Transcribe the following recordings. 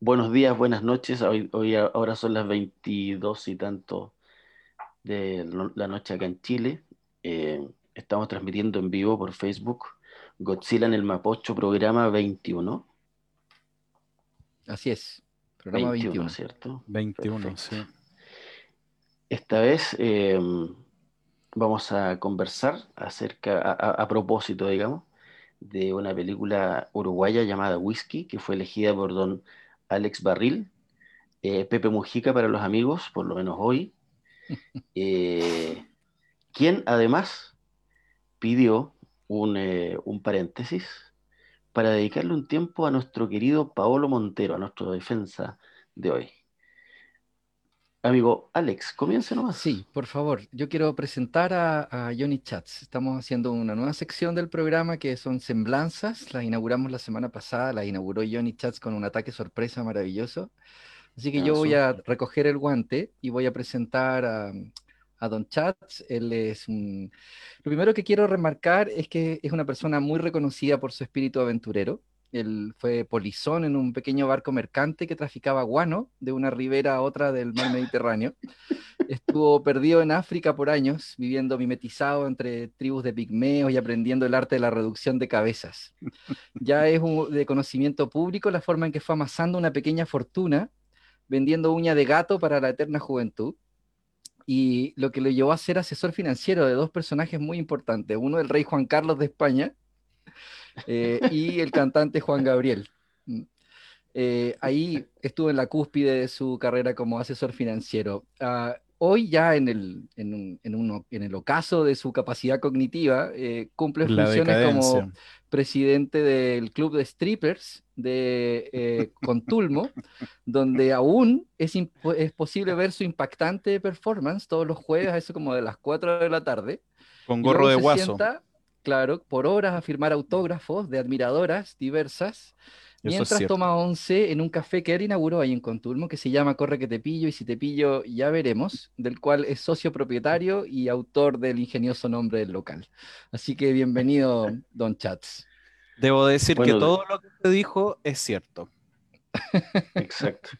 Buenos días, buenas noches. Hoy, hoy ahora son las 22 y tanto de la noche acá en Chile. Eh, estamos transmitiendo en vivo por Facebook Godzilla en el Mapocho, programa 21. Así es, programa 21, ¿cierto? 21, sí. Esta vez eh, vamos a conversar acerca, a propósito, digamos, de una película uruguaya llamada Whisky, que fue elegida por don Alex Barril, eh, Pepe Mujica para los amigos, por lo menos hoy, eh, quien además pidió eh, un, paréntesis para dedicarle un tiempo a nuestro querido Paolo Montero, a nuestra defensa de hoy. Amigo Alex, comience nomás. Sí, por favor. Yo quiero presentar a, Johnny Chats. Estamos haciendo una nueva sección del programa que son semblanzas. Las inauguramos la semana pasada. Las inauguró Johnny Chats con un ataque sorpresa maravilloso. Así que yo voy a recoger el guante y voy a presentar a, a Don Chats. Él es un... Lo primero que quiero remarcar es que es una persona muy reconocida por su espíritu aventurero. Él fue polizón en un pequeño barco mercante que traficaba guano de una ribera a otra del mar Mediterráneo. Estuvo perdido en África por años, viviendo mimetizado entre tribus de pigmeos y aprendiendo el arte de la reducción de cabezas. Ya es de conocimiento público la forma en que fue amasando una pequeña fortuna vendiendo uña de gato para la eterna juventud. Y lo que lo llevó a ser asesor financiero de dos personajes muy importantes. Uno, el rey Juan Carlos de España, eh, y el cantante Juan Gabriel. Mm. Eh, ahí estuvo en la cúspide de su carrera como asesor financiero. Ah, hoy ya en el, en, en, el ocaso de su capacidad cognitiva, eh, cumple funciones como presidente del club de strippers de Contulmo, donde aún es, es posible ver su impactante performance todos los jueves, a eso como de las 4 de la tarde. Con gorro de guaso claro, por horas a firmar autógrafos de admiradoras diversas, mientras toma once en un café que él inauguró ahí en Contulmo, que se llama Corre que te pillo, y si te pillo ya veremos, del cual es socio propietario y autor del ingenioso nombre del local. Así que bienvenido, Don Chats. Debo decir que todo lo que te dijo es cierto. Exacto.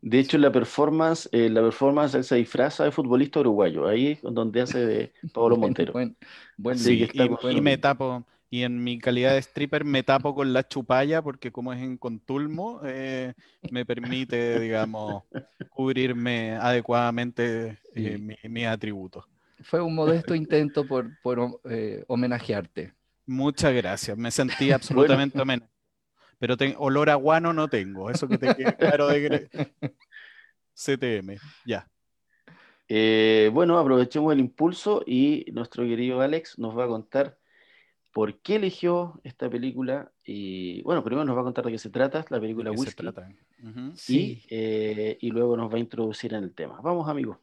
De hecho, la performance, eh, la performance él se disfraza de futbolista uruguayo. Ahí es donde hace de Pablo Montero. y, me tapo, y en mi calidad de stripper me tapo con la chupalla porque como es en Contulmo, eh, me permite, digamos, cubrirme adecuadamente eh, mis atributos. Fue un modesto intento por, homenajearte. Muchas gracias, me sentí absolutamente homenajeado pero olor a guano no tengo. Eso que te quede claro de CTM, ya. Eh, bueno, aprovechemos el impulso y nuestro querido Alex nos va a contar por qué eligió esta película. Y bueno, primero nos va a contar de qué se trata, la película Whisky. sí. Eh, y luego nos va a introducir en el tema. Vamos, amigo,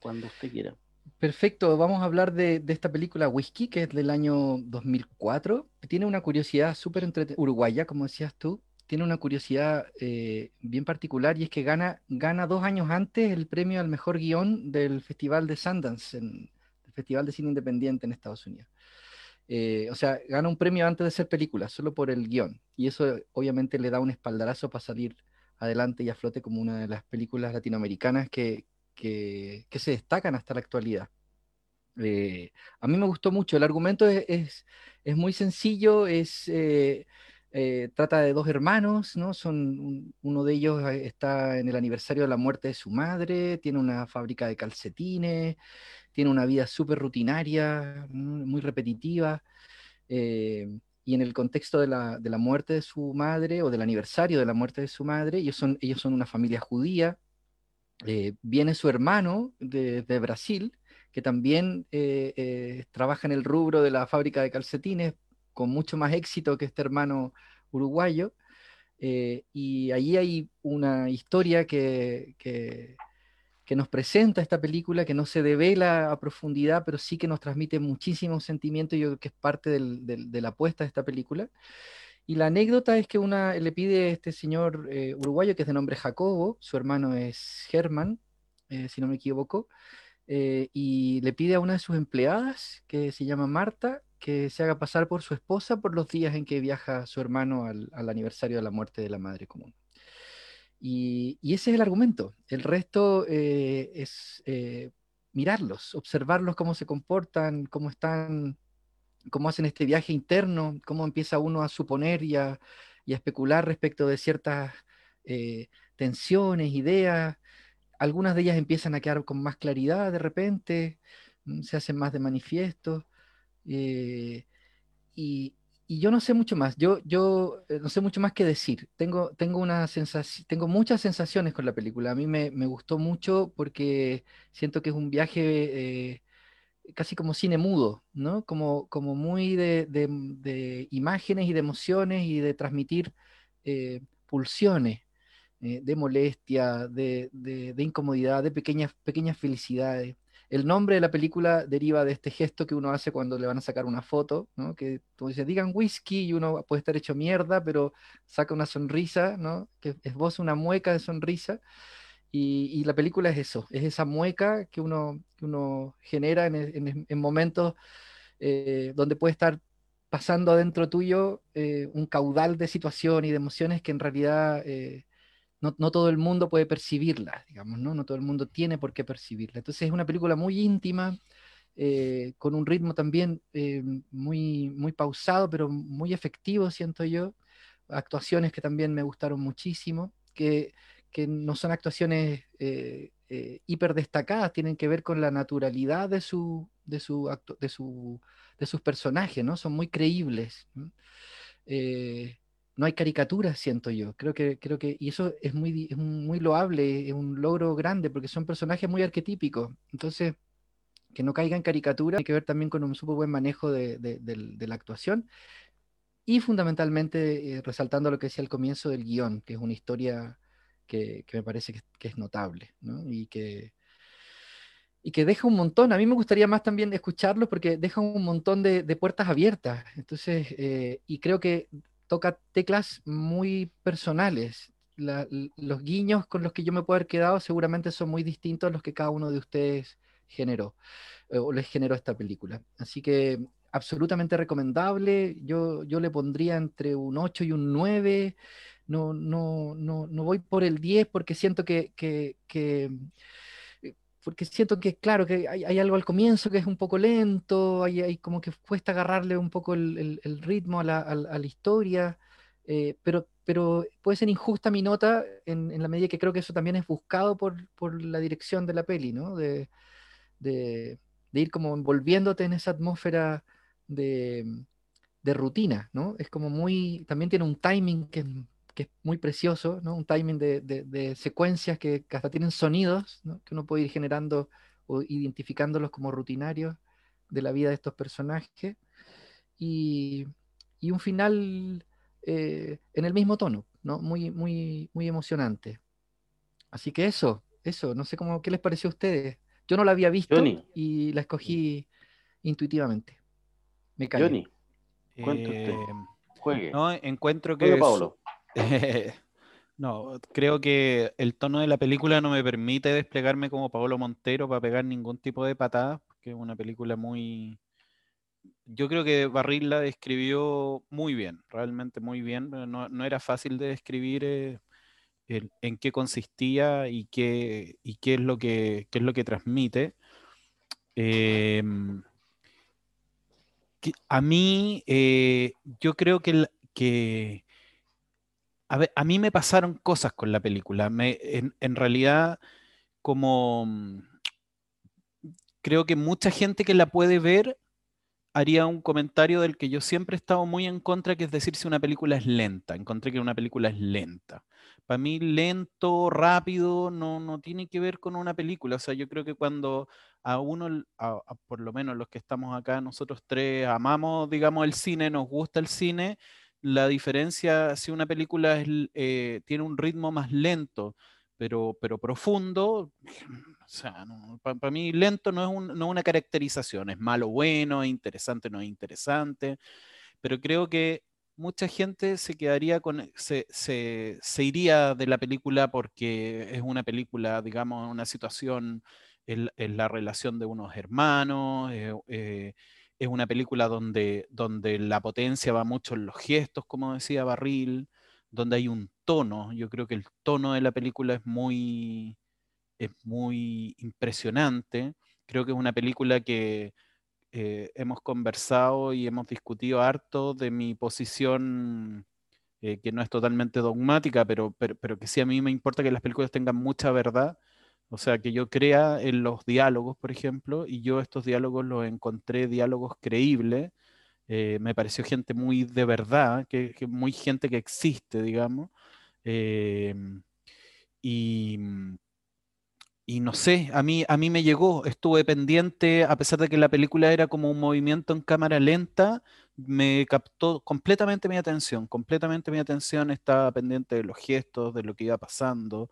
cuando usted quiera. Perfecto, vamos a hablar de, esta película Whisky, que es del año 2004. Tiene una curiosidad súper entretenida, uruguaya, como decías tú, tiene una curiosidad eh, bien particular y es que gana, gana dos años antes el premio al mejor guion del Festival de Sundance, en, el Festival de Cine Independiente en Estados Unidos. Eh, o sea, gana un premio antes de ser película, solo por el guion. Y eso obviamente le da un espaldarazo para salir adelante y a flote como una de las películas latinoamericanas que, que, se destacan hasta la actualidad. Eh, a mí me gustó mucho, el argumento es, es, muy sencillo, es, eh, eh, trata de dos hermanos, ¿no? Son, uno de ellos está en el aniversario de la muerte de su madre, tiene una fábrica de calcetines, tiene una vida súper rutinaria, muy repetitiva, y en el contexto de la, de la, muerte de su madre o del aniversario de la muerte de su madre, ellos son, ellos son una familia judía, eh, viene su hermano de, Brasil, que también eh, eh, trabaja en el rubro de la fábrica de calcetines con mucho más éxito que este hermano uruguayo. y allí hay una historia que, que, nos presenta esta película, que no se devela a profundidad, pero sí que nos transmite muchísimo sentimiento y yo creo que es parte de la apuesta de esta película. Y la anécdota es que una le pide a este señor eh, uruguayo, que es de nombre Jacobo, su hermano es Germán, eh, si no me equivoco, eh, y le pide a una de sus empleadas, que se llama Marta, que se haga pasar por su esposa por los días en que viaja su hermano al, aniversario de la muerte de la madre común. Y, ese es el argumento. El resto es mirarlos, observarlos cómo se comportan, cómo están, cómo hacen este viaje interno, cómo empieza uno a suponer y a, especular respecto de ciertas eh, tensiones, ideas. Algunas de ellas empiezan a quedar con más claridad de repente, mm, se hacen más de manifiesto. Eh, y, yo no sé mucho más, yo, yo eh, no sé mucho más que decir. Tengo, tengo, una tengo muchas sensaciones con la película. A mí me, me gustó mucho porque siento que es un viaje casi como cine mudo, ¿no? Como, como muy de, de, imágenes y de emociones y de transmitir eh, pulsiones de molestia, de, de, incomodidad, de pequeñas, pequeñas felicidades el nombre de la película deriva de este gesto que uno hace cuando le van a sacar una foto, ¿no? Que tú dices, digan whisky y uno puede estar hecho mierda, pero saca una sonrisa, ¿no? Que vos una mueca de sonrisa. Y, la película es eso, es esa mueca que uno, que uno genera en, momentos eh, donde puede estar pasando adentro tuyo eh, un caudal de situación y de emociones que en realidad eh, no, todo el mundo puede percibirla, digamos, ¿no? No todo el mundo tiene por qué percibirla. Entonces es una película muy íntima, eh, con un ritmo también eh, muy, muy pausado, pero muy efectivo, siento yo. Actuaciones que también me gustaron muchísimo, que, no son actuaciones eh, hiper destacadas, tienen que ver con la naturalidad de, su, de, su de, su, de sus personajes, ¿no? Son muy creíbles no hay caricaturas, siento yo. Creo que, creo que, y eso es muy, muy loable, es un logro grande, porque son personajes muy arquetípicos. Entonces, que no caiga en caricatura, tiene que ver también con un súper buen manejo de, la actuación. Y fundamentalmente, eh, resaltando lo que decía al comienzo del guion, que es una historia que, me parece que, es notable, ¿no? Y que, y que deja un montón. A mí me gustaría más también escucharlo porque deja un montón de, puertas abiertas. Entonces, eh, y creo que toca teclas muy personales. los guiños con los que yo me puedo haber quedado seguramente son muy distintos a los que cada uno de ustedes generó eh, o les generó esta película. Así que absolutamente recomendable. Yo, yo le pondría entre un 8 y un 9. No, no, no, no voy por el 10 porque siento que, que, que porque siento que, claro, que hay, algo al comienzo que es un poco lento, hay, hay como que cuesta agarrarle un poco el, el, ritmo a la, a, la historia, eh, pero, pero puede ser injusta mi nota en, la medida que creo que eso también es buscado por, por la dirección de la peli, ¿no? De, de, de, ir como envolviéndote en esa atmósfera de, de rutina, ¿no? Es como muy, también tiene un timing que es que es muy precioso, ¿no? un timing de, secuencias que, hasta tienen sonidos, que uno puede ir generando o identificándolos como rutinarios de la vida de estos personajes, y, un final eh, en el mismo tono, ¿no? muy, muy, muy emocionante. Así que eso, eso, no sé cómo, qué les pareció a ustedes. Yo no la había visto y la escogí intuitivamente. Me cae. Johnny, usted. Eh, Juegue. No, encuentro que. Pablo. no, creo que el tono de la película no me permite desplegarme como Paolo Montero para pegar ningún tipo de patada, porque es una película muy... Yo creo que Barril la describió muy bien, realmente muy bien. No, era fácil de describir eh, en qué consistía y qué, y qué, es, lo que, es lo que transmite. Em, a mí, eh, yo creo que, que a, mí me pasaron cosas con la película. En, realidad, como mm, creo que mucha gente que la puede ver haría un comentario del que yo siempre he estado muy en contra, que es decir si una película es lenta. Encontré que una película es lenta. Para mí, lento, rápido, no, no tiene que ver con una película. O sea, yo creo que cuando a uno, por lo menos los que estamos acá, nosotros tres amamos, digamos, el cine, nos gusta el cine, la diferencia si una película eh, tiene un ritmo más lento, pero, pero profundo, o sea, para mí lento no es, no una caracterización, es malo bueno, es interesante no es interesante, pero creo que mucha gente se quedaría con, se, se, se, iría de la película porque es una película, digamos, una situación en, la relación de unos hermanos, eh, eh, es una película donde, donde la potencia va mucho en los gestos, como decía Barril, donde hay un tono. Yo creo que el tono de la película es muy, es muy impresionante. Creo que es una película que eh, hemos conversado y hemos discutido harto de mi posición, eh, que no es totalmente dogmática, pero, pero, que sí a mí me importa que las películas tengan mucha verdad. O sea, que yo crea en los diálogos, por ejemplo, y yo estos diálogos los encontré diálogos creíbles. Eh, me pareció gente muy de verdad, que, muy gente que existe, digamos. y, y no sé, a mí, a mí me llegó, estuve pendiente, a pesar de que la película era como un movimiento en cámara lenta, me captó completamente mi atención, completamente mi atención, estaba pendiente de los gestos, de lo que iba pasando.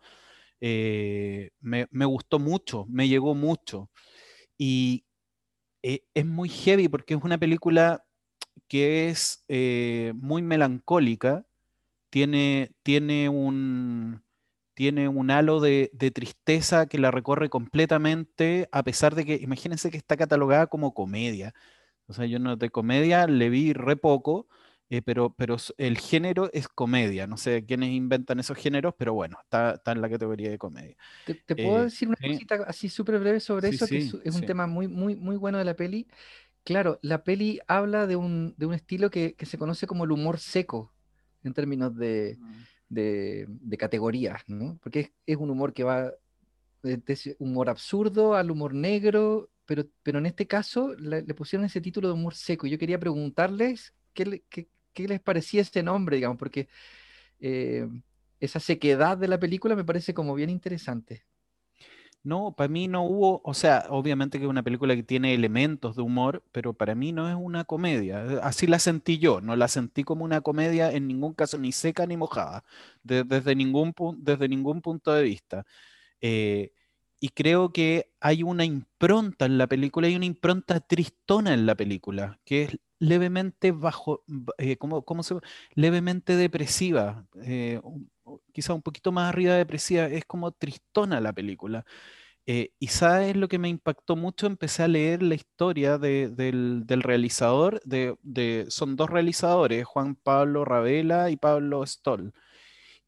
Eh, me, gustó mucho, me llegó mucho. Y eh, es muy heavy porque es una película que es eh, muy melancólica, tiene, tiene un tiene un halo de, tristeza que la recorre completamente, a pesar de que, imagínense que está catalogada como comedia. O sea, yo no de comedia le vi re poco, eh, pero, pero el género es comedia. No sé quiénes inventan esos géneros, pero bueno, está, en la categoría de comedia. ¿Te, puedo eh, decir una cosita así súper breve sobre eso? que es, un tema muy, muy, muy bueno de la peli. Claro, la peli habla de un, de un estilo que, que, se conoce como el humor seco, en términos de, mm de, categorías, ¿no? Porque es, un humor que va de humor absurdo al humor negro, pero, pero en este caso le, pusieron ese título de humor seco. Yo quería preguntarles qué, qué, les parecía ese nombre, digamos, porque eh, esa sequedad de la película me parece como bien interesante. No, para mí no hubo, o sea, obviamente que es una película que tiene elementos de humor, pero para mí no es una comedia. Eh, así la sentí yo, no la sentí como una comedia en ningún caso, ni seca ni mojada, desde, ningún desde ningún punto de vista. Eh, y creo que hay una impronta en la película, hay una impronta tristona en la película, que es levemente bajo, eh, ¿cómo, se levemente depresiva, quizá un poquito más arriba depresiva, es como tristona la película. Eh, y sabes lo que me impactó mucho, empecé a leer la historia del, realizador, de, son dos realizadores, Juan Pablo Ravela y Pablo Stoll.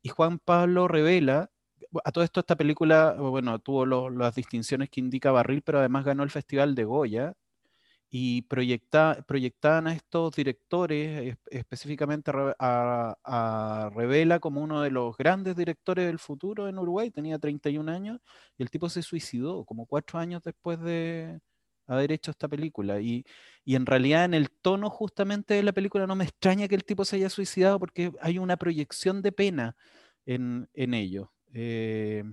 Y Juan Pablo Ravela, a todo esto esta película, bueno, tuvo las distinciones que indica Barril, pero además ganó el Festival de Goya, y proyecta, proyectaban a estos directores, específicamente a, a, Revela como uno de los grandes directores del futuro en Uruguay, tenía 31 años, y el tipo se suicidó como cuatro años después de haber hecho esta película. Y, y en realidad en el tono justamente de la película no me extraña que el tipo se haya suicidado porque hay una proyección de pena en, en ello. Eh,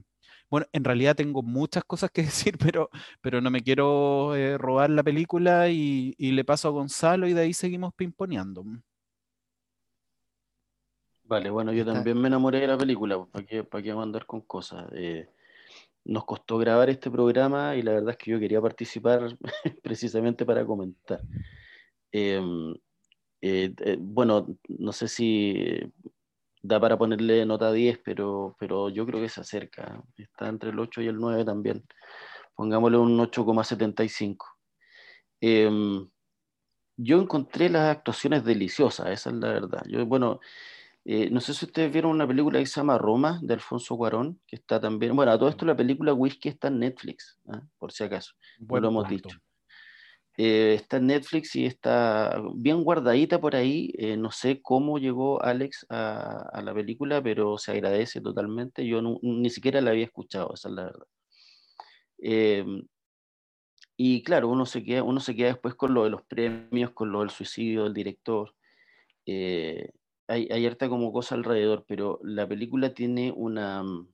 bueno, en realidad tengo muchas cosas que decir, pero, pero no me quiero eh, robar la película y, le paso a Gonzalo y de ahí seguimos pimponeando. Vale, bueno, yo también me enamoré de la película, pues, ¿para qué, para qué andar con cosas? Eh, nos costó grabar este programa y la verdad es que yo quería participar precisamente para comentar. Em, eh, bueno, no sé si da para ponerle nota 10, pero, pero yo creo que se acerca. Está entre el 8 y el 9 también. Pongámosle un 8,75. Em, yo encontré las actuaciones deliciosas, esa es la verdad. Yo, bueno, eh, no sé si ustedes vieron una película que se llama Roma, de Alfonso Cuarón, que está también, bueno, a todo esto la película Whisky está en Netflix, ¿ah? por si acaso, no lo hemos dicho. Eh, está en Netflix y está bien guardadita por ahí. Eh, no sé cómo llegó Alex a, la película, pero se agradece totalmente. Yo ni siquiera la había escuchado, esa es la verdad. Em, y claro, uno se, queda, uno se queda después con lo de los premios, con lo del suicidio del director. Eh, hay, hay harta como cosa alrededor, pero la película tiene una, mm,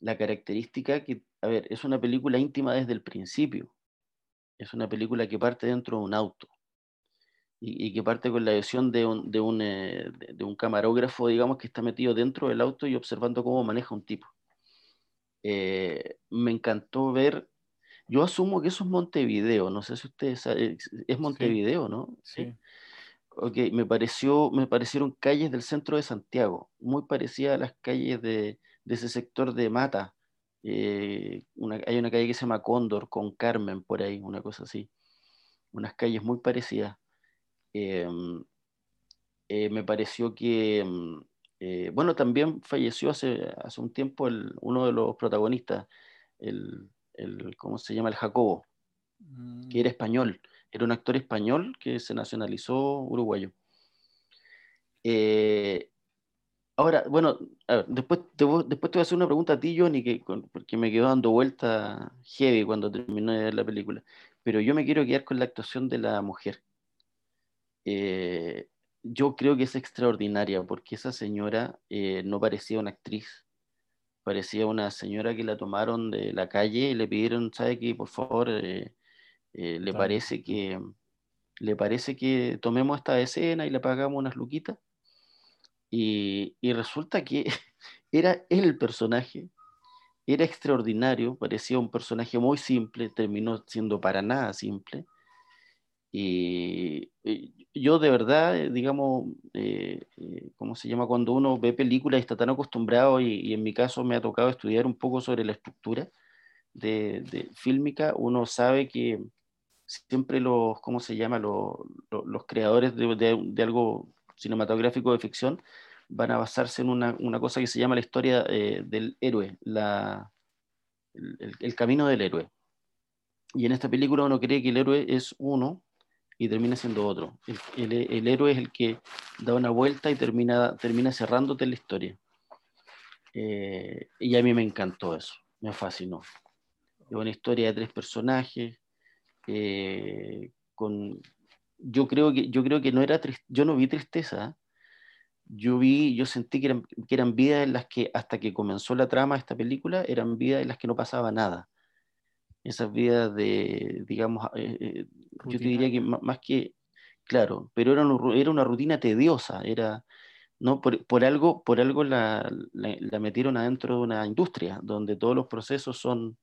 la característica que, a ver, es una película íntima desde el principio es una película que parte dentro de un auto y, que parte con la visión de un, de, un, eh, de un, camarógrafo, digamos, que está metido dentro del auto y observando cómo maneja un tipo. Eh, me encantó ver, yo asumo que eso es Montevideo, no sé si ustedes saben, es Montevideo, ¿no? Sí. Ok, me, pareció, me parecieron calles del centro de Santiago, muy parecidas a las calles de, de ese sector de Mata, eh, hay una calle que se llama Cóndor con Carmen por ahí, una cosa así. Unas calles muy parecidas. Em, eh, me pareció que, em, Eh, bueno, también falleció hace, hace un tiempo uno de los protagonistas, el, ¿cómo se llama? El Jacobo, que era mm. español, era un actor español que se nacionalizó uruguayo. Eh, ahora, bueno, después, te, después te voy a hacer una pregunta a ti, Johnny, que, porque me quedó dando vuelta heavy cuando terminé de ver la película, pero yo me quiero quedar con la actuación de la mujer. Eh, yo creo que es extraordinaria porque esa señora eh, no parecía una actriz, parecía una señora que la tomaron de la calle y le pidieron, ¿sabe qué? Por favor, eh, le parece que le parece que tomemos esta escena y le pagamos unas luquitas. Y, resulta que era el personaje, era extraordinario, parecía un personaje muy simple, terminó siendo para nada simple y, yo de verdad, eh, digamos, eh, eh, ¿cómo se llama? Cuando uno ve películas y está tan acostumbrado, y, en mi caso me ha tocado estudiar un poco sobre la estructura de, de fílmica, uno sabe que siempre los, ¿cómo se llama? Los, los, creadores de, de, algo cinematográfico de ficción van a basarse en una, una cosa que se llama la historia del héroe, la, el, el camino del héroe. Y en esta película uno cree que el héroe es uno, y termina siendo otro. El, el, héroe es el que da una vuelta y termina, termina cerrándote la historia. Eh, y a mí me encantó eso, me fascinó. Es una historia de tres personajes. Eh, con, yo, creo que, yo creo que no era yo no vi tristeza. Yo vi, yo sentí que eran, que eran vidas en las que hasta que comenzó la trama de esta película, eran vidas en las que no pasaba nada esas vidas de, digamos, eh, eh, yo te diría que más que, claro, pero era, era una rutina tediosa, era, ¿no? Por, algo, por algo la, la, metieron adentro de una industria donde todos los procesos son,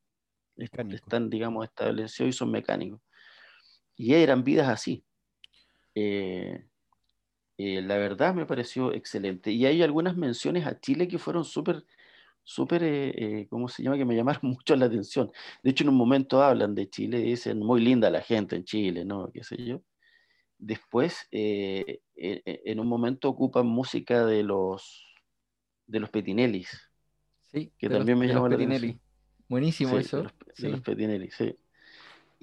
están, digamos, establecidos y son mecánicos. Y eran vidas así. Eh, la verdad me pareció excelente. Y hay algunas menciones a Chile que fueron súper súper, eh, eh, ¿cómo se llama? Que me llamaron mucho la atención. De hecho, en un momento hablan de Chile y dicen, muy linda la gente en Chile, ¿no? ¿Qué sé yo? Después, eh, en un momento ocupan música de los, de los Petinellis. Sí, que también me llamó la atención. Buenísimo eso. De los, sí. Petinelli, sí.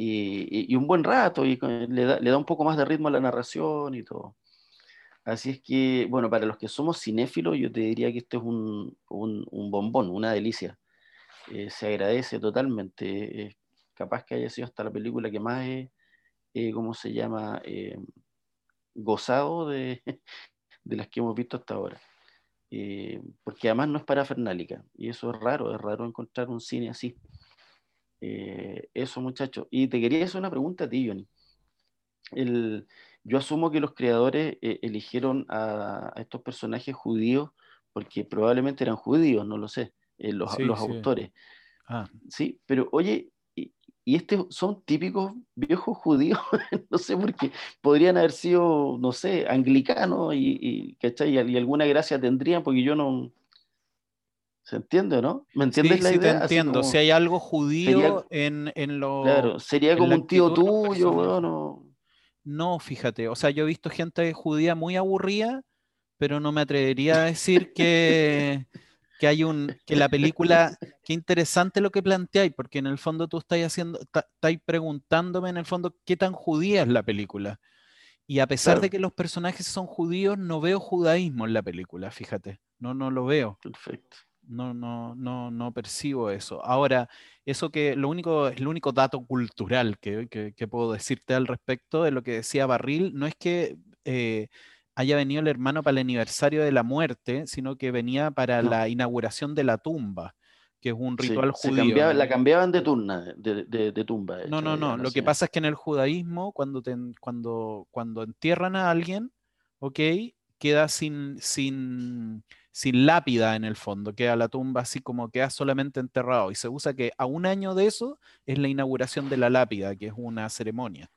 Y, un buen rato, y le da, un poco más de ritmo a la narración y todo. Así es que, bueno, para los que somos cinéfilos, yo te diría que esto es un, un, bombón, una delicia. Eh, se agradece totalmente. Es capaz que haya sido hasta la película que más he, eh, ¿cómo se llama?, eh, gozado de, de, las que hemos visto hasta ahora. porque además no es parafernálica, y eso es raro, es raro encontrar un cine así. Eso, muchachos. Y te quería hacer una pregunta a ti, Johnny. El, yo asumo que los creadores eh, eligieron a, estos personajes judíos porque probablemente eran judíos, no lo sé, eh, los, autores. Ah. Sí, pero oye, y, estos son típicos viejos judíos, no sé, porque podrían haber sido, no sé, anglicanos y, y, y alguna gracia tendrían, porque yo no, ¿Se entiende, no? ¿Me entiendes la idea? te entiendo. si hay algo judío en, en, lo. Claro, sería como un tío tuyo, bueno. No, fíjate, o sea, yo he visto gente judía muy aburrida, pero no me atrevería a decir que, que hay un, que la película, qué interesante lo que planteáis, porque en el fondo tú estás haciendo, estáis preguntándome en el fondo qué tan judía es la película. Y a pesar de que los personajes son judíos, no veo judaísmo en la película, fíjate, no, no lo veo. Perfecto no, no, no, no percibo eso. Ahora, eso que lo único, el único dato cultural que, que, puedo decirte al respecto de lo que decía Barril, no es que eh, haya venido el hermano para el aniversario de la muerte, sino que venía para la inauguración de la tumba que es un ritual judío. La cambiaban de, turna, de, de, tumba. no, no, no. Lo que pasa es que en el judaísmo, cuando, cuando, cuando entierran a alguien, ¿ok? Queda sin, sin, sin lápida en el fondo, queda la tumba así como queda solamente enterrado. Y se usa que a un año de eso es la inauguración de la lápida, que es una ceremonia.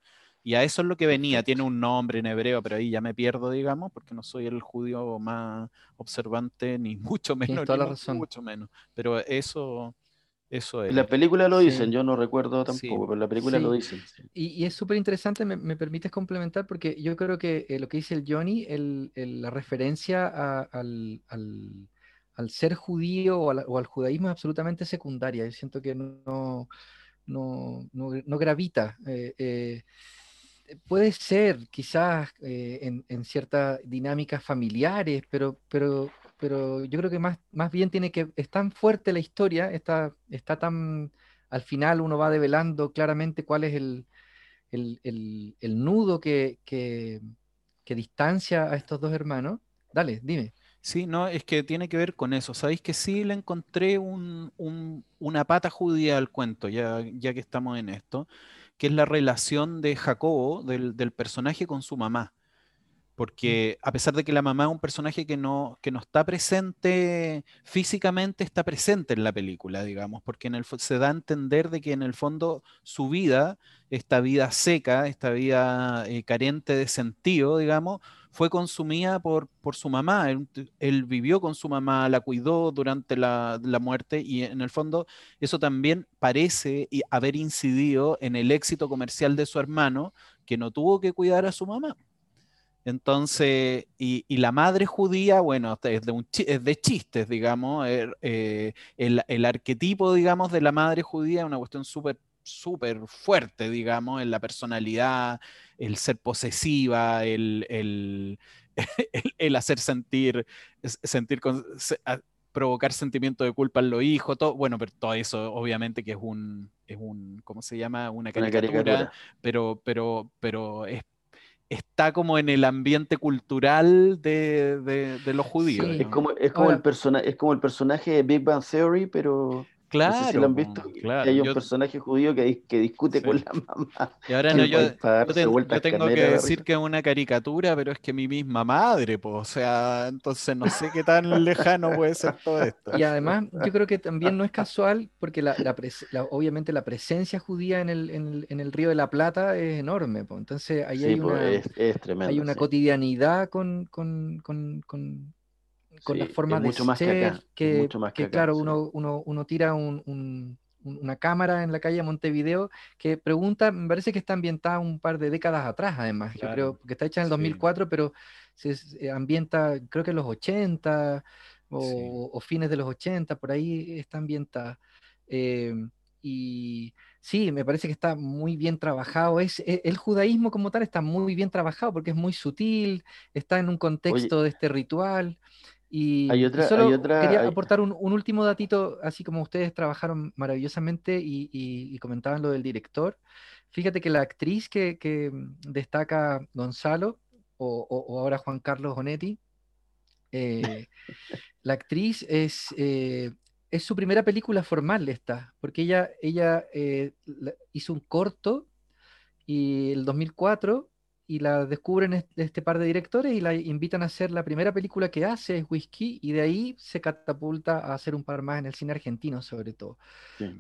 Y a eso es lo que venía, tiene un nombre en hebreo, pero ahí ya me pierdo, digamos, porque no soy el judío más observante, ni mucho menos. Toda la razón. Mucho menos. Pero eso, Eso es. La película lo dicen, yo no recuerdo tampoco, pero en la película lo dicen. Y, es súper interesante, me, permites complementar, porque yo creo que eh, lo que dice el Johnny, el, la referencia al, al, ser judío o al, judaísmo es absolutamente secundaria. Yo siento que no, no, no, gravita. Eh, eh, puede ser quizás en, en ciertas dinámicas familiares, pero, pero pero yo creo que más, más bien tiene que, es tan fuerte la historia, está, está tan, al final uno va develando claramente cuál es el, el, el, nudo que, que, que, distancia a estos dos hermanos. Dale, dime. Sí, no, es que tiene que ver con eso. Sabéis que sí le encontré un, un, una pata judía al cuento, ya, ya que estamos en esto, que es la relación de Jacobo, del, del personaje con su mamá porque a pesar de que la mamá es un personaje que no, que no está presente físicamente, está presente en la película, digamos, porque en el, se da a entender de que en el fondo su vida, esta vida seca, esta vida eh, carente de sentido, digamos, fue consumida por, por su mamá. Él, vivió con su mamá, la cuidó durante la, la, muerte y en el fondo eso también parece haber incidido en el éxito comercial de su hermano, que no tuvo que cuidar a su mamá. Entonces, y, la madre judía, bueno, es de, de chistes, digamos, er, eh, el, arquetipo, digamos, de la madre judía es una cuestión súper súper fuerte, digamos, en la personalidad, el ser posesiva, el, el, hacer sentir, sentir provocar sentimiento de culpa en los hijos, todo, bueno, pero todo eso obviamente que es un, es un ¿cómo se llama? Una caricatura, Pero, pero, pero es está como en el ambiente cultural de, los judíos. Es como, es, como el es como el personaje de Big Bang Theory, pero Claro. si lo han visto. Hay un personaje judío que, que discute con la mamá. Y ahora no, yo, tengo que decir que es una caricatura, pero es que mi misma madre, pues, o sea, entonces no sé qué tan lejano puede ser todo esto. Y además, yo creo que también no es casual, porque la, obviamente la presencia judía en el, en, el, Río de la Plata es enorme, pues. entonces ahí hay, una, hay una cotidianidad con, con, con, con con la forma de ser, que, que, claro, uno, uno, uno, tira un, una cámara en la calle Montevideo que pregunta, me parece que está ambientada un par de décadas atrás, además, yo creo, que está hecha en el 2004, pero se ambienta, creo que en los 80 o, fines de los 80, por ahí está ambientada. Em, y sí, me parece que está muy bien trabajado. Es, e, el judaísmo como tal está muy bien trabajado porque es muy sutil, está en un contexto de este ritual. Y, solo quería aportar un, último datito, así como ustedes trabajaron maravillosamente y, comentaban lo del director. Fíjate que la actriz que, destaca Gonzalo, o, ahora Juan Carlos Onetti, eh, la actriz es, eh, es su primera película formal esta, porque ella, ella eh, hizo un corto y el 2004 y la descubren este, par de directores y la invitan a hacer la primera película que hace, es Whisky, y de ahí se catapulta a hacer un par más en el cine argentino, sobre todo.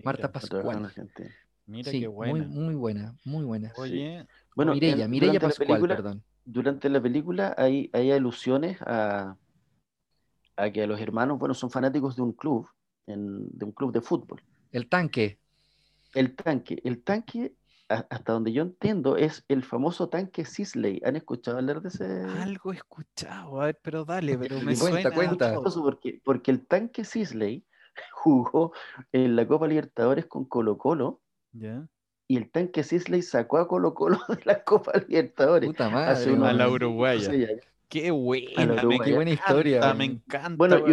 Marta Pascual. Mira qué buena. Muy, muy buena, muy buena. Oye, bueno, Mireya, Mireya Pascual, perdón. Durante la película hay, hay alusiones a, a que los hermanos, bueno, son fanáticos de un club, de un club de fútbol. El tanque. El tanque. El tanque hasta donde yo entiendo, es el famoso tanque Sisley. ¿Han escuchado hablar de ese? Algo he escuchado, a ver, pero dale, pero me cuenta, cuenta. Porque, porque el tanque Sisley jugó en la Copa Libertadores con Colo Colo. Y el tanque Sisley sacó a Colo Colo de la Copa Libertadores. Puta madre, a la Uruguaya. Qué buena, qué buena historia. Me encanta. Bueno,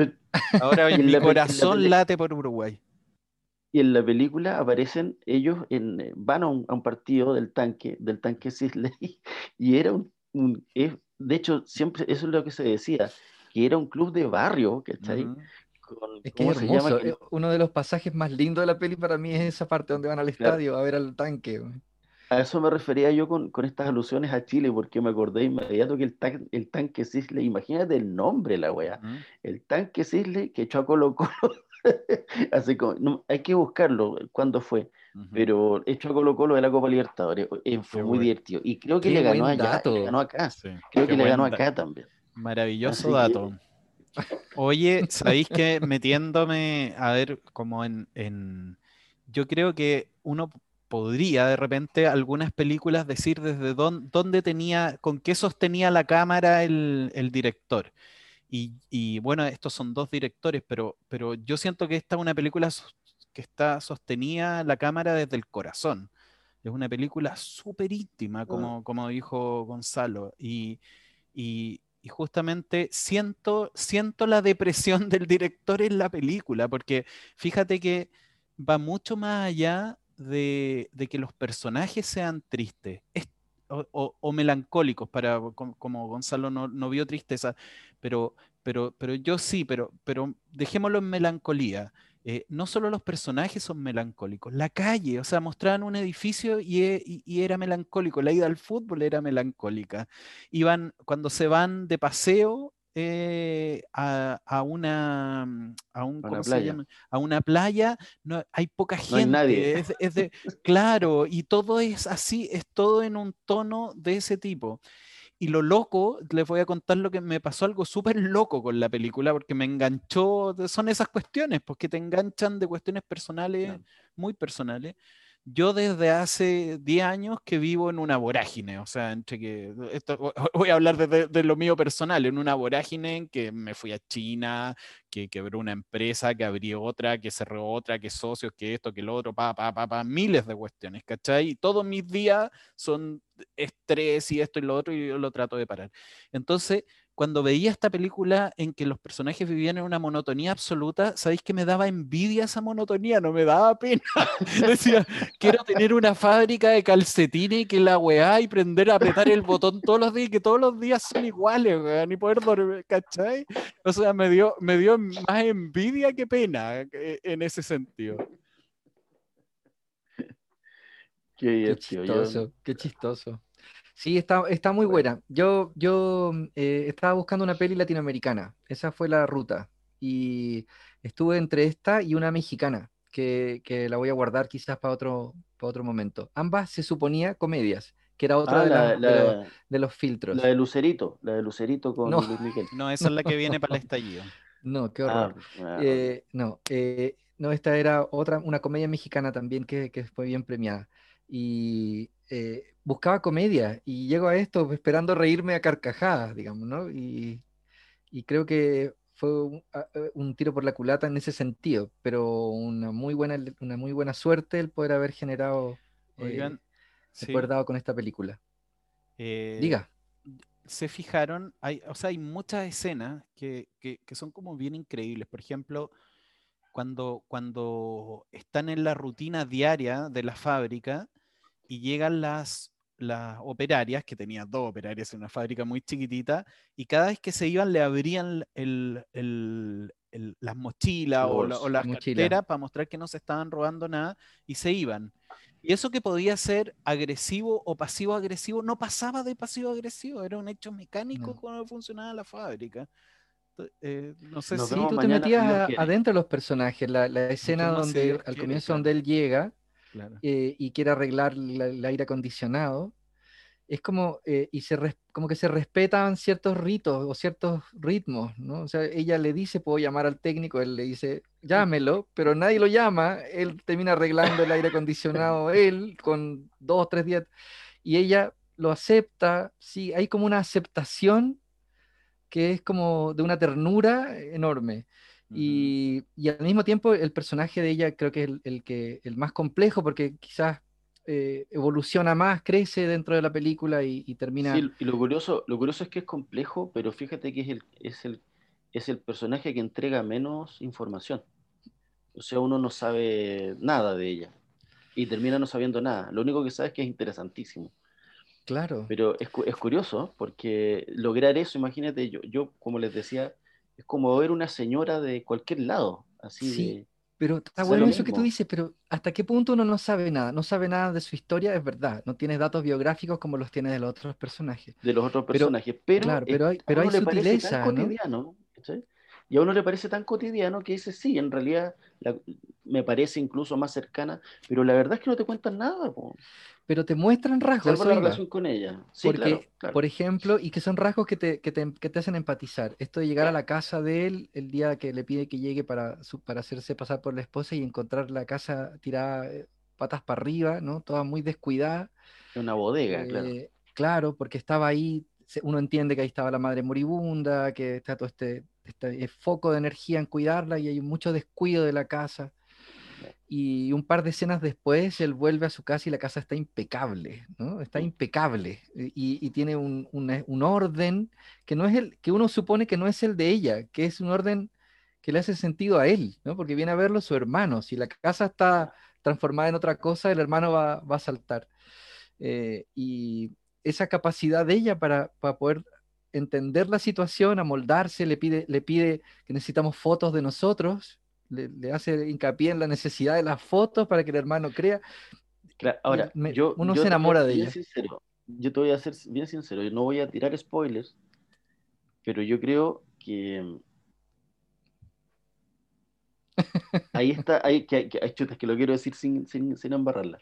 ahora mi corazón late por Uruguay. Y en la película aparecen ellos, en, eh, van a un, partido del tanque, del tanque Sisley, y era un, de hecho, siempre eso es lo que se decía, que era un club de barrio, ¿cachai? es que es hermoso. Eh, uno de los pasajes más lindos de la peli para mí es esa parte donde van al estadio a ver al tanque. A eso me refería yo con, estas alusiones a Chile, porque me acordé inmediato que el, el tanque Sisley, imagínate el nombre, la weá, el tanque Sisley que echó a Colo Colo Así como, hay que buscarlo, cuándo fue. Pero hecho a Colo Colo de la Copa Libertadores. Eh, fue muy divertido. Y creo que le ganó allá, le ganó acá. creo que le ganó acá también. Maravilloso dato. Oye, ¿sabéis que metiéndome, a ver, como en, en, Yo creo que uno podría de repente algunas películas decir desde dónde, tenía, con qué sostenía la cámara el, director. Y, bueno, estos son dos directores, pero, pero yo siento que esta es una película que está sostenida la cámara desde el corazón. Es una película súper íntima, como, como dijo Gonzalo. Y, y, justamente siento, siento la depresión del director en la película, porque fíjate que va mucho más allá de, que los personajes sean tristes o, melancólicos, para, como, Gonzalo no, vio tristeza, pero, pero, pero yo sí, pero, pero dejémoslo en melancolía. Eh, no solo los personajes son melancólicos, la calle, o sea, mostraban un edificio e, y, era melancólico, la ida al fútbol era melancólica. Iban, cuando se van de paseo eh, a, una, mm, a, un, playa. a una playa, no, hay poca gente. nadie. Es, de, claro, y todo es así, es todo en un tono de ese tipo. Y lo loco, les voy a contar lo que me pasó algo súper loco con la película, porque me enganchó, son esas cuestiones, porque te enganchan de cuestiones personales, muy personales yo desde hace 10 años que vivo en una vorágine, o sea, entre que, esto, voy a hablar de, lo mío personal, en una vorágine en que me fui a China, que quebró una empresa, que abrió otra, que cerró otra, que socios, que esto, que lo otro, pa, pa, pa, pa, miles de cuestiones, ¿cachai? Y todos mis días son estrés y esto y lo otro y yo lo trato de parar. Entonces, cuando veía esta película en que los personajes vivían en una monotonía absoluta, sabéis que me daba envidia esa monotonía, no me daba pena. Decía, quiero tener una fábrica de calcetines y que la weá y prender a apretar el botón todos los días, que todos los días son iguales, weá, ni poder dormir, ¿cachai? O sea, me dio, me dio más envidia que pena eh, en ese sentido. Qué, chistoso, qué chistoso. Sí, está, está muy buena. Yo, yo eh, estaba buscando una peli latinoamericana. Esa fue la ruta. Y estuve entre esta y una mexicana, que, la voy a guardar quizás para otro, para otro momento. Ambas se suponía comedias, que era otra ah, de, los, filtros. La de Lucerito, la de Lucerito con no. Luis Miguel. No, esa es la que viene para el estallido. No, qué horror. Ah, ah, eh, no, eh, no, esta era otra, una comedia mexicana también que, que fue bien premiada. Y buscaba comedia y llego a esto esperando reírme a carcajadas, digamos, ¿no? Y, creo que fue eh, un, tiro por la culata en ese sentido, pero una muy buena, una muy buena suerte el poder haber generado, eh, Oigan, poder dado con esta película. Eh, Diga. Se fijaron, hay, o sea, hay muchas escenas que, son como bien increíbles. Por ejemplo, cuando, cuando están en la rutina diaria de la fábrica, y llegan las, las operarias, que tenía dos operarias en una fábrica muy chiquitita, y cada vez que se iban le abrían el, el, las mochilas o, las carteras para mostrar que no se estaban robando nada y se iban. Y eso que podía ser agresivo o pasivo-agresivo no pasaba de pasivo-agresivo, era un hecho mecánico cuando funcionaba la fábrica. Eh, no sé si tú te metías adentro de los personajes, la, la escena donde al comienzo donde él llega eh, y quiere arreglar el aire acondicionado, es como, eh, y se como que se respetan ciertos ritos o ciertos ritmos, ¿no? O sea, ella le dice, puedo llamar al técnico, él le dice, llámelo, pero nadie lo llama, él termina arreglando el aire acondicionado, él, con dos o tres días, y ella lo acepta, sí, hay como una aceptación que es como de una ternura enorme. Y, al mismo tiempo el personaje de ella creo que es el, que, el más complejo porque quizás eh, evoluciona más, crece dentro de la película y, termina... Sí, y lo curioso, lo curioso es que es complejo, pero fíjate que es el, es, el, es el personaje que entrega menos información. O sea, uno no sabe nada de ella y termina no sabiendo nada. Lo único que sabe es que es interesantísimo. Claro. Pero es, es curioso porque lograr eso, imagínate, yo, yo como les decía, es como ver una señora de cualquier lado, así sí, Pero está bueno eso que tú dices, pero ¿hasta qué punto uno no sabe nada? No sabe nada de su historia, es verdad. No tiene datos biográficos como los tiene de los otros personajes. De los otros personajes, pero, claro, pero hay, pero hay sutileza, ¿no? Y a uno le parece tan cotidiano que dice, sí, en realidad me parece incluso más cercana, pero la verdad es que no te cuentan nada. Pero te muestran rasgos. Salvo la relación con ella. Porque, por ejemplo, y que son rasgos que te, que, te, que te, hacen empatizar. Esto de llegar a la casa de él el día que le pide que llegue para, para hacerse pasar por la esposa y encontrar la casa tirada eh, patas para arriba, ¿no? Toda muy descuidada. Una bodega, claro. Eh, claro, porque estaba ahí, uno entiende que ahí estaba la madre moribunda, que está todo este, este foco de energía en cuidarla y hay mucho descuido de la casa. Y un par de escenas después, él vuelve a su casa y la casa está impecable, ¿no? Está impecable. Y, tiene un, un, orden que, no es el, que uno supone que no es el de ella, que es un orden que le hace sentido a él, ¿no? Porque viene a verlo su hermano. Si la casa está transformada en otra cosa, el hermano va, va a saltar. Eh, y esa capacidad de ella para, para, poder entender la situación, amoldarse, le pide, le pide que necesitamos fotos de nosotros, le, hace hincapié en la necesidad de las fotos para que el hermano crea. ahora, yo, uno se enamora de ella. yo te voy a ser bien sincero, yo no voy a tirar spoilers, pero yo creo que ahí está, hay que, hay chutas que lo quiero decir sin, sin, sin embarrarla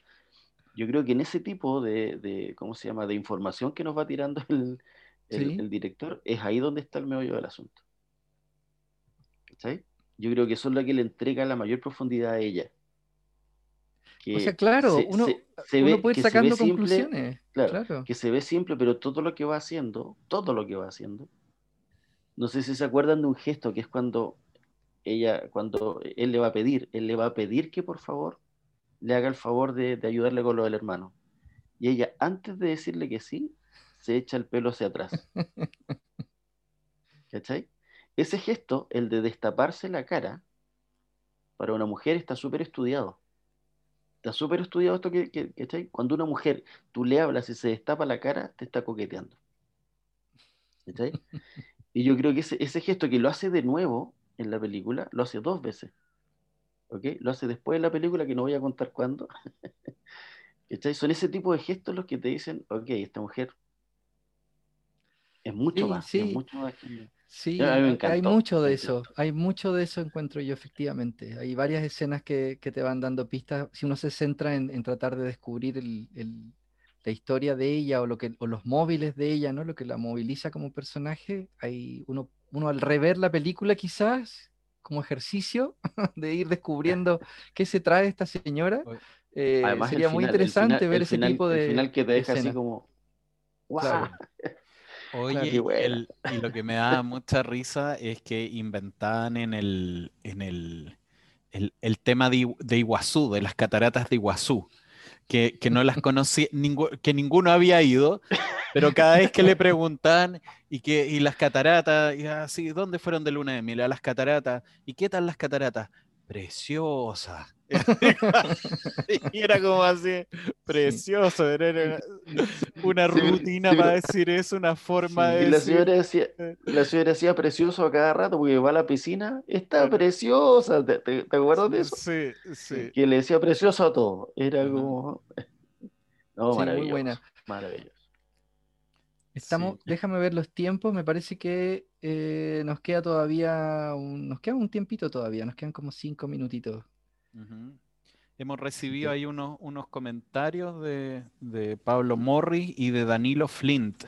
yo creo que en ese tipo de, ¿cómo se llama?, de información que nos va tirando el, el, director, es ahí donde está el meollo del asunto. ¿Cachai? Yo creo que eso es lo que le entrega la mayor profundidad a ella. o sea, claro, uno, puede ir sacando conclusiones. claro, que se ve simple, pero todo lo que va haciendo, todo lo que va haciendo, no sé si se acuerdan de un gesto que es cuando ella, cuando él le va a pedir, él le va a pedir que por favor le haga el favor de, ayudarle con lo del hermano. Y ella, antes de decirle que sí, se echa el pelo hacia atrás. ¿Cachai? Ese gesto, el de destaparse la cara, para una mujer está súper estudiado. Está súper estudiado esto que, que, Cuando una mujer, tú le hablas y se destapa la cara, te está coqueteando. ¿Cachai? Y yo creo que ese, ese gesto que lo hace de nuevo en la película, lo hace dos veces. Lo hace después de la película, que no voy a contar cuándo. Son ese tipo de gestos los que te dicen, ok, esta mujer es mucho más. Sí, sí hay mucho de eso, hay mucho de eso encuentro yo efectivamente. Hay varias escenas que, te van dando pistas. Si uno se centra en, tratar de descubrir la historia de ella o, lo que, o los móviles de ella, ¿no? lo que la moviliza como personaje, hay uno, uno al rever la película quizás como ejercicio de ir descubriendo qué se trae esta señora. Eh, sería muy interesante ver ese tipo de. El final que te deja así como. ¡Wow! Oye, y lo que me da mucha risa es que inventaban en el, en el, el, tema de, de, Iguazú, de las cataratas de Iguazú, que, que no las conocía, que ninguno había ido, pero cada vez que le preguntan, y, que, y las cataratas, y así, ¿dónde fueron de luna de miel? A las cataratas. ¿Y qué tal las cataratas? Preciosa. y era como así, precioso, era una rutina para decir eso, una forma de... Y la señora, decía, la señora decía precioso a cada rato porque va a la piscina, está preciosa, ¿Te, te, acuerdas de eso? Sí, sí. Que le decía precioso a todo, era como... No, maravilloso. Muy buena. Maravilloso. Estamos, déjame ver los tiempos, me parece que eh, nos queda todavía, un, nos queda un tiempito todavía, nos quedan como cinco minutitos. Hemos recibido ahí unos, unos comentarios de, Pablo Morri y de Danilo Flint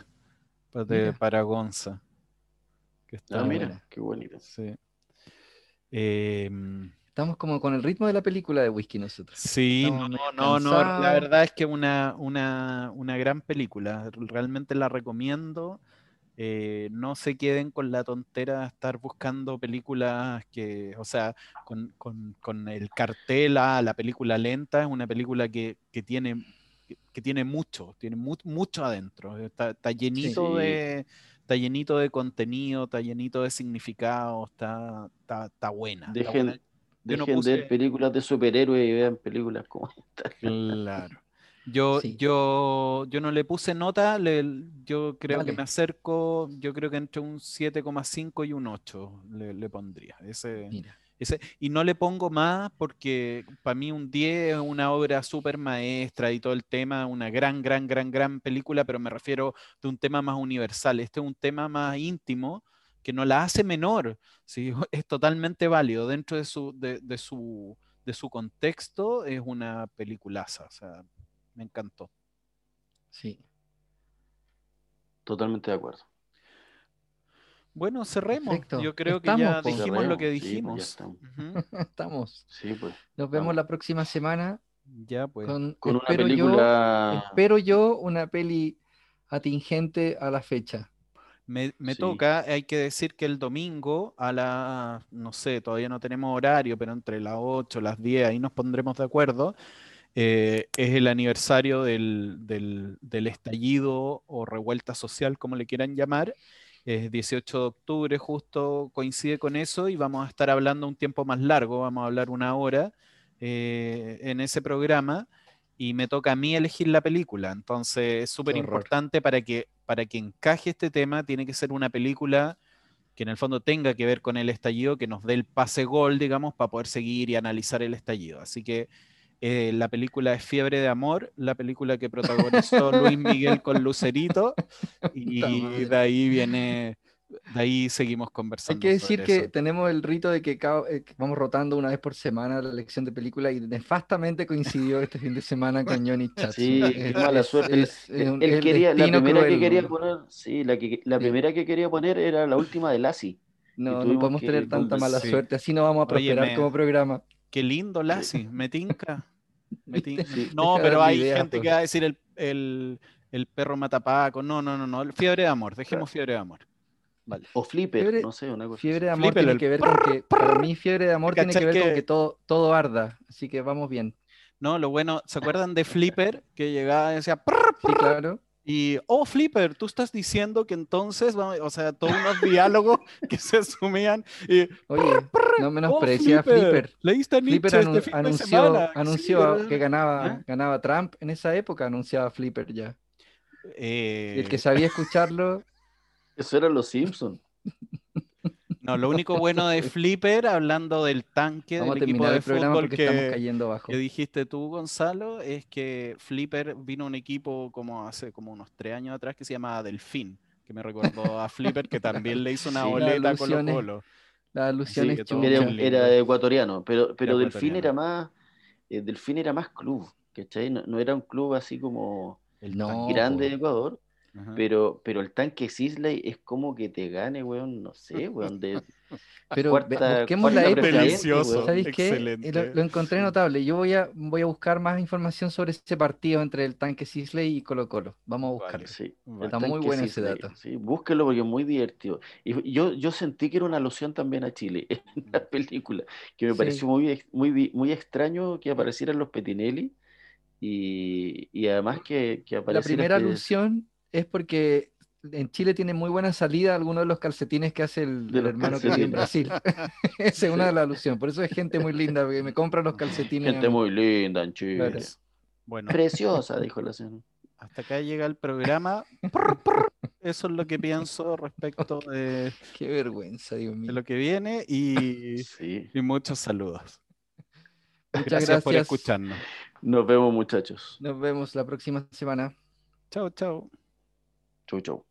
de Paragonza. Que ah, mira, qué bonito. Sí. Eh, Estamos como con el ritmo de la película de Whisky nosotros. Sí, no, no, no, la verdad es que una, una, una gran película, realmente la recomiendo. Eh, no se queden con la tontera de estar buscando películas que, o sea, con, con, con el cartel a la película lenta, es una película que, que tiene, que tiene mucho, tiene mucho adentro, está, está llenito de está llenito de contenido, está llenito de significado, está, está, está buena. Dejen, Dejen de ver películas de superhéroes y vean películas como esta. Claro. Yo, yo, yo no le puse nota, yo creo que me acerco, yo creo que entre un 7,5 y un 8 le, pondría. Ese, ese, y no le pongo más porque para mí un 10 es una obra súper maestra y todo el tema, una gran, gran, gran, gran película, pero me refiero de un tema más universal. Este es un tema más íntimo que no la hace menor, ¿sí? es totalmente válido dentro de su, de, su, de su contexto, es una peliculaza, o sea, me encantó. Sí. Totalmente de acuerdo. Bueno, cerremos. Yo creo que ya dijimos lo que pues, dijimos. estamos. Sí, pues. Nos vemos la próxima semana. Ya, pues. Con, una película. espero yo una peli atingente a la fecha. Me, toca, hay que decir que el domingo a la, no sé, todavía no tenemos horario, pero entre las 8, las 10, ahí nos pondremos de acuerdo. Eh, es el aniversario del, del, estallido o revuelta social, como le quieran llamar. Es 18 de octubre, justo coincide con eso y vamos a estar hablando un tiempo más largo, vamos a hablar una hora eh, en ese programa y me toca a mí elegir la película. Entonces es súper importante para que, para que encaje este tema, tiene que ser una película que en el fondo tenga que ver con el estallido, que nos dé el pase gol, digamos, para poder seguir y analizar el estallido. Así que eh, la película es Fiebre de Amor, la película que protagonizó Luis Miguel con Lucerito, y de ahí viene de ahí seguimos conversando. Hay que decir que tenemos el rito de eh, que, vamos rotando una vez por semana la elección de película y nefastamente coincidió este fin de semana con Johnny Chatz. Sí, es, mala suerte. él, quería, la primera que quería poner, sí, la, que, la primera que quería poner era la última de Lassie. No, no podemos tener tanta mala suerte, así no vamos a prosperar como programa. Qué lindo Lassie, me tinca. no, pero hay gente que va a decir el, el, el perro matapaco. No, no, no, no. Fiebre de amor, dejemos fiebre de amor. O Flipper, no sé, una cosa. Fiebre de amor tiene que ver con que, para mí fiebre de amor tiene que ver con que todo, todo arda, así que vamos bien. No, lo bueno, ¿se acuerdan de Flipper que llegaba y decía, sí, claro. Y, oh, Flipper, tú estás diciendo que entonces, o sea, todos unos diálogos que se asumían. Y, Oye, no menosprecia oh, Flipper. Leíste a Flipper este anunció, anunció que ganaba, ¿Ah? ganaba Trump en esa época, anunciaba Flipper ya. Eh... el que sabía escucharlo eso eran los Simpsons. No, lo único bueno de Flipper, hablando del tanque del equipo de fútbol que, dijiste tú, Gonzalo, es que Flipper vino un equipo como hace como unos tres años atrás que se llamaba Delfín, que me recordó a Flipper que también le hizo una boleta con los Colo. La alusión era, ecuatoriano, pero, pero Delfín era más eh, Delfín era más club, ¿cachai? No, era un club así como el más grande de Ecuador, pero, pero el tanque Sisley es como que te gane, weón, no sé, weón, de pero busquemos la época. ¿Sabéis qué? Lo, encontré notable. Yo voy a, voy a buscar más información sobre ese partido entre el tanque Sisley y Colo Colo. Vamos a buscarlo. sí. Está muy bueno ese dato. Sí, búsquelo porque es muy divertido. Y yo, yo sentí que era una alusión también a Chile en la película, que me pareció muy, muy, muy extraño que aparecieran los Petinelli. Y, y además que, que La primera este alusión es porque en Chile tiene muy buena salida algunos de los calcetines que hace el, hermano que vive en Brasil. Esa es una de las alusiones. Por eso es gente muy linda, porque me compran los calcetines. Gente muy linda en Chile. Bueno. Preciosa, dijo la señora. Hasta acá llega el programa. Eso es lo que pienso respecto de. Qué vergüenza, Dios mío. De lo que viene y, y muchos saludos. Muchas gracias, gracias por escucharnos. Nos vemos, muchachos. Nos vemos la próxima semana. Chao, chao. Jojo.